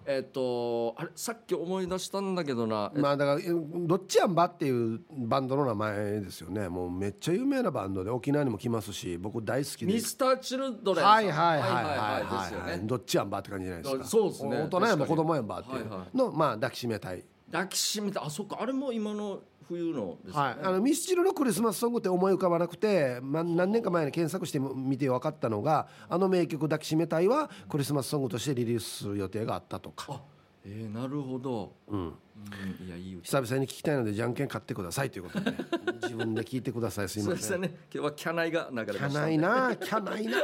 えっ、とあれさっき思い出したんだけどな、まあだからどっちやんばっていうバンドの名前ですよね。もうめっちゃ有名なバンドで沖縄にも来ますし僕大好きで。ミスターチルドレンさん。はいはいはいはいですよはい、ね。どっちやんばって感じじゃないですか。そうですね。大人やんば子供やんばっていう。はいはい。のまあ抱きしめたい。抱きしめてあそっか。あれも今の冬のですよね、はい、あのミスチルのクリスマスソングって思い浮かばなくて、まあ、何年か前に検索してみて分かったのがあの名曲「抱きしめたい」はクリスマスソングとしてリリースする予定があったとか、あえー、なるほど、うん、うん、いやいい歌。久々に聞きたいのでじゃんけん買ってくださいということで、ね、自分で聞いてください。すいそうません。ですね。今日はキャナイが流れまキャしたなキャないな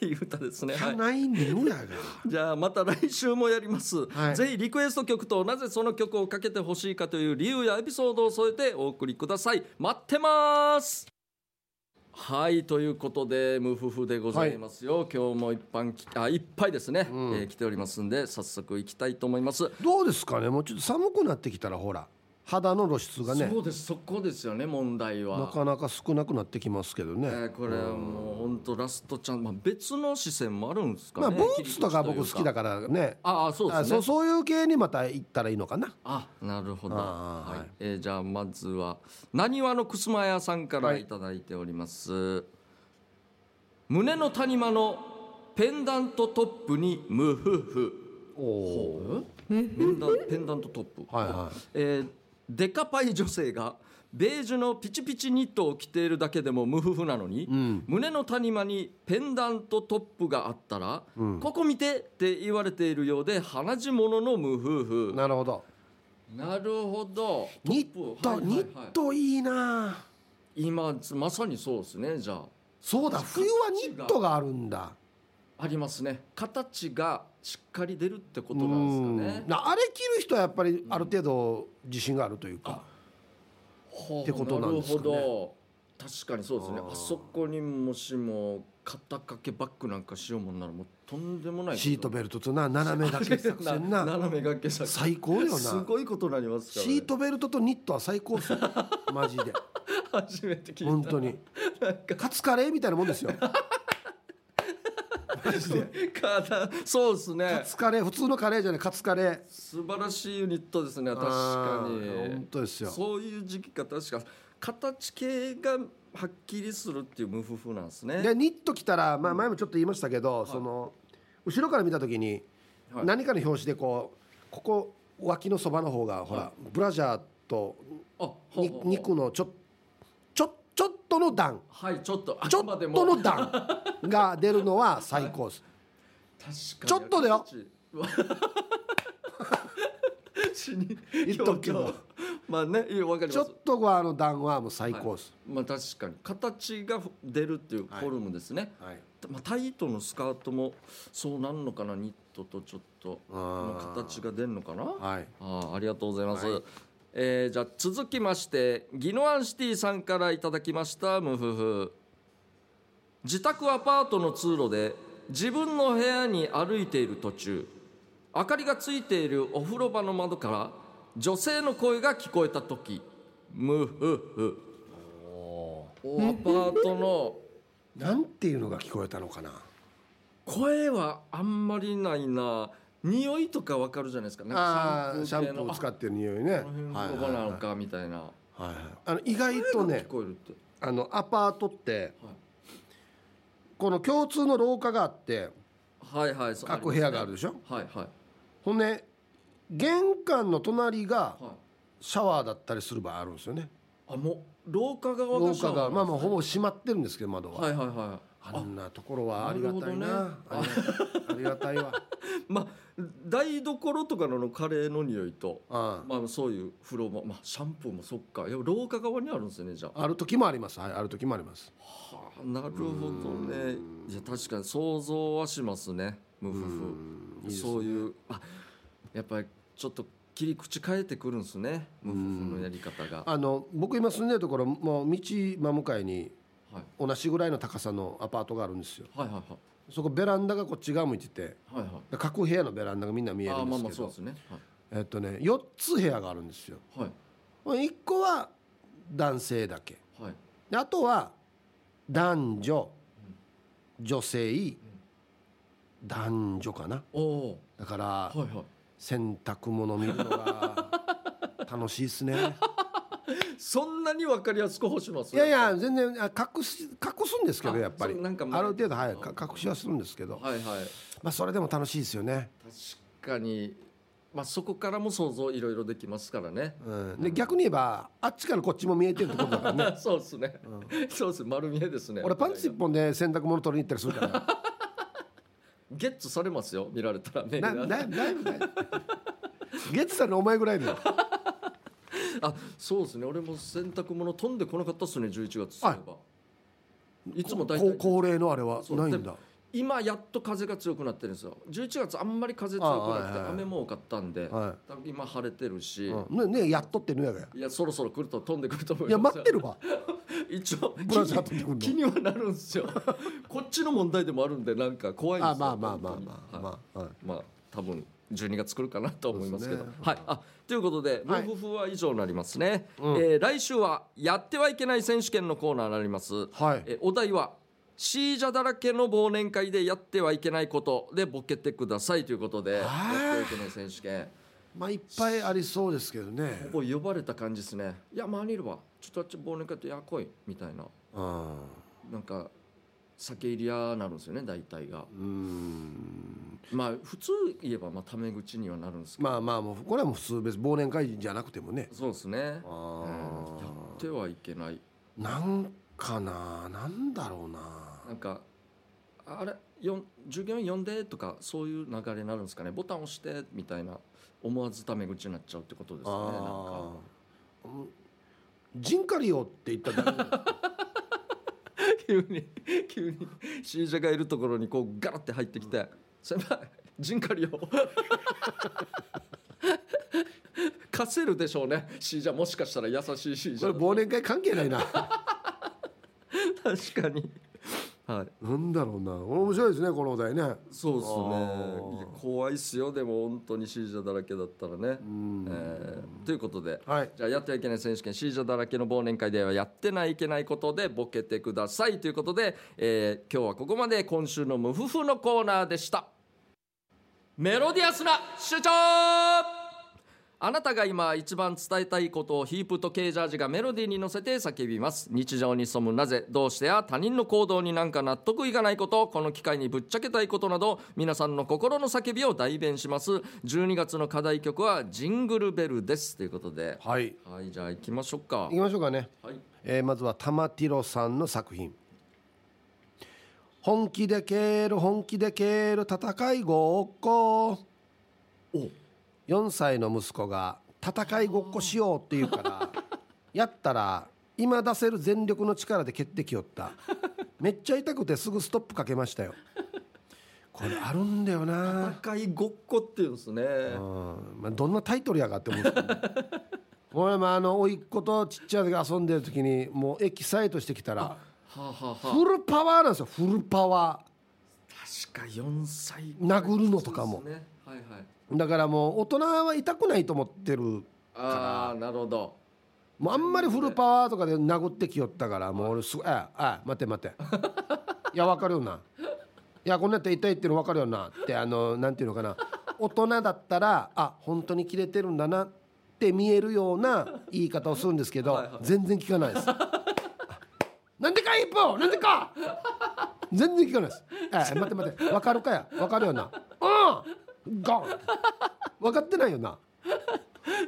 いい歌ですね。キはい。じゃあまた来週もやります、はい。ぜひリクエスト曲となぜその曲をかけてほしいかという理由やエピソードを添えてお送りください。待ってます。はいということでムフフでございますよ、今日も一般きあいっぱいですね、えー来ておりますんで早速行きたいと思います、どうですかね。もうちょっと寒くなってきたらほら肌の露出がね。そうですそこですよね問題は。なかなか少なくなってきますけどね。えーこれはもう本当ラストチャンス、まあ、別の視線もあるんですかね、まあブーツとか僕好きだかからね。ああそうであすね。そうそういう系にまた行ったらいいのかな。あなるほど、はい。はい。えーじゃあまずはなにわのくすま屋さんからいただいております、胸の谷間のペンダントトップにムフフ。おお。ペンダンペンダントトップ、はいはい。えーデカパイ女性がベージュのピチピチニットを着ているだけでも無夫婦なのに、うん。胸の谷間にペンダントトップがあったら、うん。ここ見てって言われているようで鼻血ものの無夫婦。なるほど。なるほど。ニット、はいはいはい。ニットいいな。今まさにそうですねじゃあ。そうだ冬はニットがあるんだ。ありますね。形がしっかり出るってことなんですかね。あれ着る人はやっぱりある程度自信があるというか、ほう。ってことなんですかね。なるほど。確かにそうですね。あそこにもしも肩掛けバッグなんかしようもんならもうとんでもないシートベルトとな斜め掛け作戦な。斜め掛け作戦。最高よな。すごいことになりますから、ね、シートベルトとニットは最高っすよ。マジで。初めて聞いた。本当に。カツカレーみたいなもんですよマジで。体そうですカねツカレー。普通のカレーじゃない。カツカレー。素晴らしいユニットですね確かあー本に当ですよ。そういう時期か確か。形系がはっきりするっていう無夫婦なんですね。でニット着たら、まあ、前もちょっと言いましたけど、その後ろから見た時に、はい。何かの表紙でこうここ脇のそばの方がほら、はブラジャーとあはにはは肉のちょっとの段。はいちょっとあちょっとの段が出るのは最高です。確かに。ちょっとだよ。死に言っとくけど。まあねいやわかりちょますっと側の段はもう最高です。まあ確かに。形が出るっていうフォルムですね、はい。まあ、タイトのスカートもそうなんのかなニットとちょっとの形が出るのかな。はい。あーありがとうございます、はいえーじゃあ続きましてギノアンシティさんからいただきましたムフフ。自宅アパートの通路で自分の部屋に歩いている途中明かりがついているお風呂場の窓から女性の声が聞こえた時ムフフ。おアパートのなんていうのが聞こえたのかな？声はあんまりないな匂いとかわかるじゃないですか。ああシャンプーを使っってる匂いね。はい風呂場なのかみたいな、はいはい。あの意外とねあのアパートってはい。この共通の廊下があってはいはい。各部屋があるでしょ？はいはい。ほんで玄関の隣がはい。シャワーだったりする場合あるんですよね。あもう廊下側廊がシャワー下がまあまあほぼ閉まってるんですけど窓は、はいはいはいあんなところはありがたいな。なるありがたいわ。まあ台所とかのカレーの匂いとあまあそういう風呂場まあシャンプーもそっか。いや廊下側にあるんですよねじゃあ。あある時もあります。はいある時もあります。はあなるほどね。いや確かに想像はしますね無夫婦そういうあやっぱりちょっと切り口変えてくるんですね無夫婦のやり方が。あの僕今住んでるところもう道真向かいにはい同じぐらいの高さのアパートがあるんですよ。はいはいはい。そこベランダがこっち側向いててはいはい。で各部屋のベランダがみんな見えるんですけどえっとね4つ部屋があるんですよ。はい。はい1個は男性だけ。はい。であとは男女。女性。男女かな。だからはいはい。洗濯物見るのが楽しいですね そんなに分かりやすく干します？いやいや全然あ隠し隠すんですけどあやっぱり。そうなんかある程度はいか隠しはするんですけど。はいはい。まあそれでも楽しいですよね、確かに。まあそこからも想像いろいろできますからね。うん、で逆に言えばあっちからこっちも見えてるってことだからね。そうですね、そうです丸見えですね。俺パンツ一本で洗濯物取りに行ったりするから。ゲッツされますよ見られたら目ながなだいぶだい。ぶゲッツさんのお前ぐらいであそうですね。俺も洗濯物飛んでこなかったっすね11月そういえば。い。つも大こ体恒例のあれはないんだ。今やっと風が強くなってるんですよ。11月あんまり風強くなくて雨も多かったんで、は今晴れてるし、い、うん、ねねやっとってるやがや。いやそろそろ来ると飛んでくると思いいやます待ってるわ。一応気にはなるんですよ。こっちの問題でもあるんでなんか怖いんですよ。あまあまあまあまあはい。まあ、はい。まあ多分12月来るかなと思いますけど。ね。はい。あということではい。夫婦は以上になりますね、うん。えー来週はやってはいけない選手権のコーナーになります、はい。えーお題はシージャだらけの忘年会でやってはいけないことでボケてくださいということでやってはいけない選手権。まあいっぱいありそうですけどね。ここ呼ばれた感じですね。いやマニルはちょっとあっち忘年会とや来いみたいな。うんなんか酒入り屋なるんですよね大体が。うん。まあ普通言えばまあタメ口にはなるんですけど。まあまあもうこれはもう普通別に忘年会じゃなくてもね。そうですね、あうん。やってはいけない。ーなんかななんだろうな。なんかあれよん従業員呼んでとかそういう流れになるんですかね。ボタン押してみたいな思わずタメ口になっちゃうってことですよねなんか。ジンカリオって言ったら 急に急にシージャがいるところにこうガラって入ってきて「先輩ジンカリオ」貸せるでしょうね。シージャもしかしたら優しいシージこれャ忘年会関係ないな。確かにはい。なんだろうな。面白いですねこのお題ね。そうですね。怖いっすよ。でも本当にシージャだらけだったらね、ん。えーということで。はい。じゃあやってはいけない選手権シージャだらけの忘年会ではやってないけないことでボケてくださいということで、えー今日はここまで今週の無夫婦のコーナーでした。メロディアスな主張あなたが今一番伝えたいことをヒープとケージャージがメロディーに乗せて叫びます。日常に潜むなぜどうしてや他人の行動になんか納得いかないことこの機会にぶっちゃけたいことなど皆さんの心の叫びを代弁します。12月の課題曲はジングルベルですということで。はい。はいじゃあ行きましょうか。行きましょうかね。はい。えーまずは玉ティロさんの作品。本気で蹴る本気で蹴る戦いごっこ。お4歳の息子が戦いごっこしようって言うから やったら今出せる全力の力で蹴ってきよった。めっちゃ痛くてすぐストップかけましたよ。これあるんだよな。戦いごっこっていうんですね。うん。まあ、どんなタイトルやがって思うんですけど 俺もあの甥っ子とちっちゃい時遊んでる時にもうエキサイトしてきたらはあ、はあはあ、フルパワーなんですよ。フルパワ確か4歳。殴るのとかも。そうですね。はいはい。ーだからもう大人は痛くないと思ってるああなるほど。もうあんまりフルパワーとかで殴ってきよったからもう俺すごいああ待て待て。いや分かるよな。いやこんなやったら痛いっていうの分かるよなってあのなんていうのかな。大人だったらあ本当に切れてるんだなって見えるような言い方をするんですけどはいはい。全然聞かないです。なんでか一歩なんでか。全然聞かないです。え待って待って。分かるかや。分かるよな。うんゴン。分かってないよな。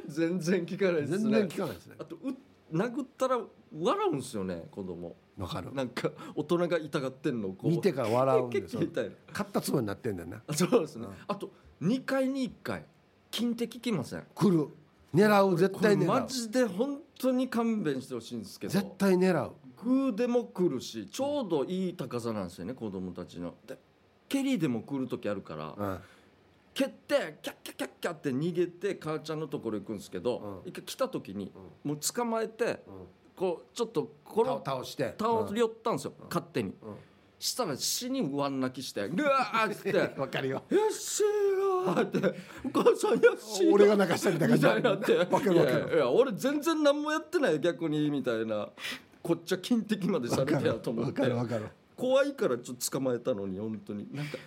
全然聞かないですね。全然聞かないですね。あとう殴ったら笑うんですよね子供。分かる。なんか大人が痛がってんのをこう。見てから笑うんですよ みたいな勝ったつもりになってんだよな。あそうですね、あと2回に1回。金的きません？来る。狙う絶これ対狙う。マジで本当に勘弁してほしいんですけど。絶対狙う。グーでも来るしちょうどいい高さなんですよね子供たちの。で蹴りでも来る時あるから、うん蹴ってキャッキャッキャッキャッって逃げて母ちゃんのところ行くんですけど、うん。一回来た時に、もう捕まえてうん。こうちょっとこ倒の倒して。倒り寄ったんですよ、勝手に。うん。したら死に上泣きして「ぐわー!」っつって。う んわかるよ「よっしー!」って「お母さんよっしー!」俺が泣かしたみたいなみたいになって。わかるわかる。いやいや俺全然何もやってないよ逆にみたいな。こっちは金的までされてやと思っわてかるわかる。怖いからちょっと捕まえたのに本当に。なんか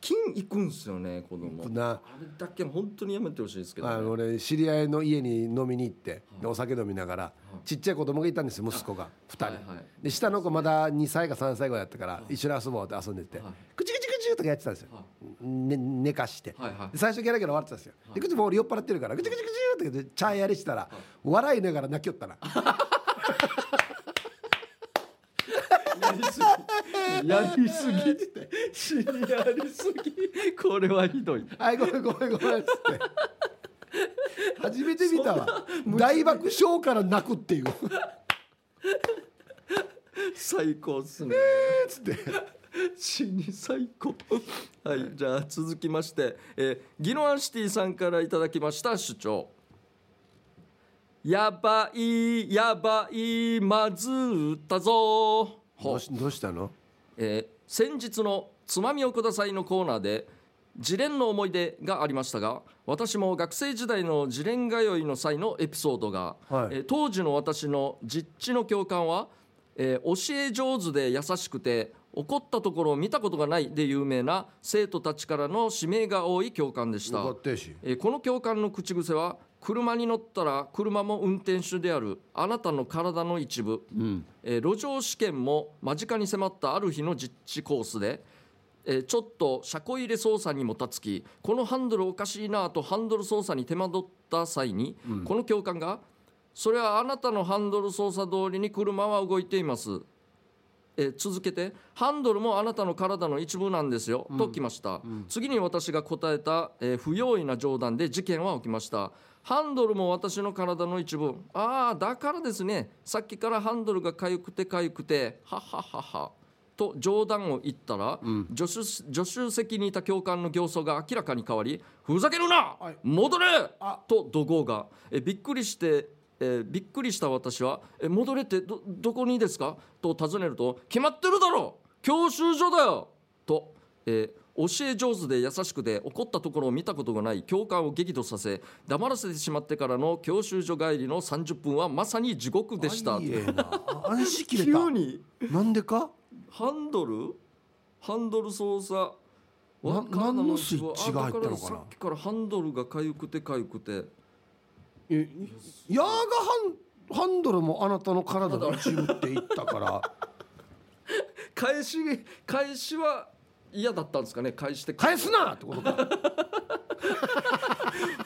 金行くんすよね子供。な。あれだけ本当にやめてほしいですけど、ね、あの俺知り合いの家に飲みに行ってでお酒飲みながらちっちゃい子供がいたんですよ息子が2人。はいはい。で下の子まだ2歳か3歳ぐらいだったから一緒に遊ぼうって遊んでてはい。クチクチクチとかやってたんですよ。はね寝かして。はいはい。で最初ギャラギャラ笑ってたんですよ。で口も俺酔っ払ってるからクチクチクチってチャーやりしたら笑いながら泣きよったな。やりすぎやりすぎ。って死にやりすぎ。これはひどい。はいごめんごめんごめんっつって。初めて見たわ。大爆笑から泣くっていう。最高っすね。つって。死に最高。はいじゃあ続きまして、えー、ギノアンシティさんからいただきました主張。やばいやばいまずったぞ。どうしたの？えー先日の「つまみをください」のコーナーで自恋の思い出がありましたが私も学生時代の自恋通いの際のエピソードが、はい。えー当時の私の実地の教官は、えー教え上手で優しくて怒ったところを見たことがないで有名な生徒たちからの指名が多い教官でした。えーこの教官の口癖は車に乗ったら車も運転手であるあなたの体の一部、うん。えー路上試験も間近に迫ったある日の実地コースで、えーちょっと車庫入れ操作にもたつきこのハンドルおかしいなとハンドル操作に手間取った際に、この教官が「それはあなたのハンドル操作通りに車は動いています」えー続けて「ハンドルもあなたの体の一部なんですよ」ときました、次に私が答えた、えー不用意な冗談で事件は起きましたハンドルも私の体の一部。ああだからですね。さっきからハンドルがかゆくてかゆくてはっはっはっは。と冗談を言ったら、助手助手席にいた教官の形相が明らかに変わり「ふざけるな、はい。戻れ!あ」と怒号が。えびっくりして、えーびっくりした私は「え戻れってどどこにですか?」と尋ねると「決まってるだろ！教習所だよ!」と、えー教え上手で優しくて怒ったところを見たことがない教官を激怒させ黙らせてしまってからの教習所帰りの30分はまさに地獄でした。あいいえなあ安心切れた急になんでかハンドルハンドル操作な何のスイッチが入ったのかなあだらさっきからハンドルが痒くて痒くてえヤーがハンハンドルもあなたの体の一部って言ったから返し返しは嫌だったんですかね？返して。返すなってことか。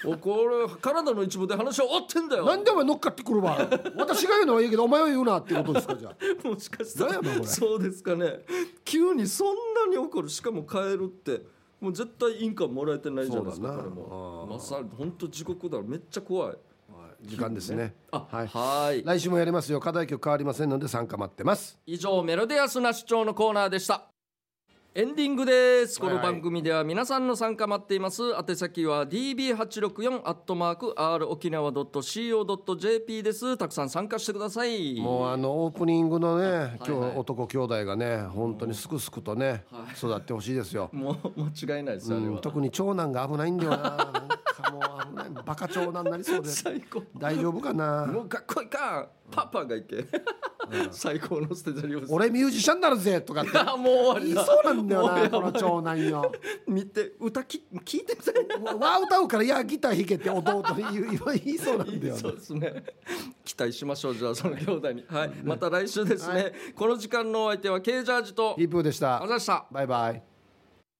おこれ体の一部で話は終わってんだよ。なんでお前乗っかってくるわ私が言うのはいいけどお前は言うなってことですかじゃあ。もしかしたらそうですかね。急にそんなに怒るしかも帰るってもう絶対印鑑もらえてないじゃないですかこれも。まさに本当地獄だ。めっちゃ怖い。時間ですね。あはい。はい。来週もやりますよ。課題曲変わりませんので参加待ってます。以上メロディアスな主張のコーナーでしたエンディングです。この番組では皆さんの参加待っています。宛先は db864 アットマーク r 沖縄 .co.jp です。たくさん参加してください。もうあのオープニングのねはい今日男兄弟がね本当にすくすくとねはい。育ってほしいですよ。もう 間違いないですうん特に長男が危ないんだよな。なんかもう危ない。バカ長男になりそうで。大丈夫かな。もう学校行かんパパが行け。最高の捨て台詞です俺ミュージシャンになるぜとかって。あもう終わりだ。言いそうなんだよもうやばなこの長男よ。見て歌き聞いてくわわ歌うからいやギター弾けって弟に言う言いそうなんだよなそうですね。期待しましょうじゃあその兄弟に。はい。また来週ですね。この時間のお相手はケイジャージとヒープーでした。あざした。バイバイ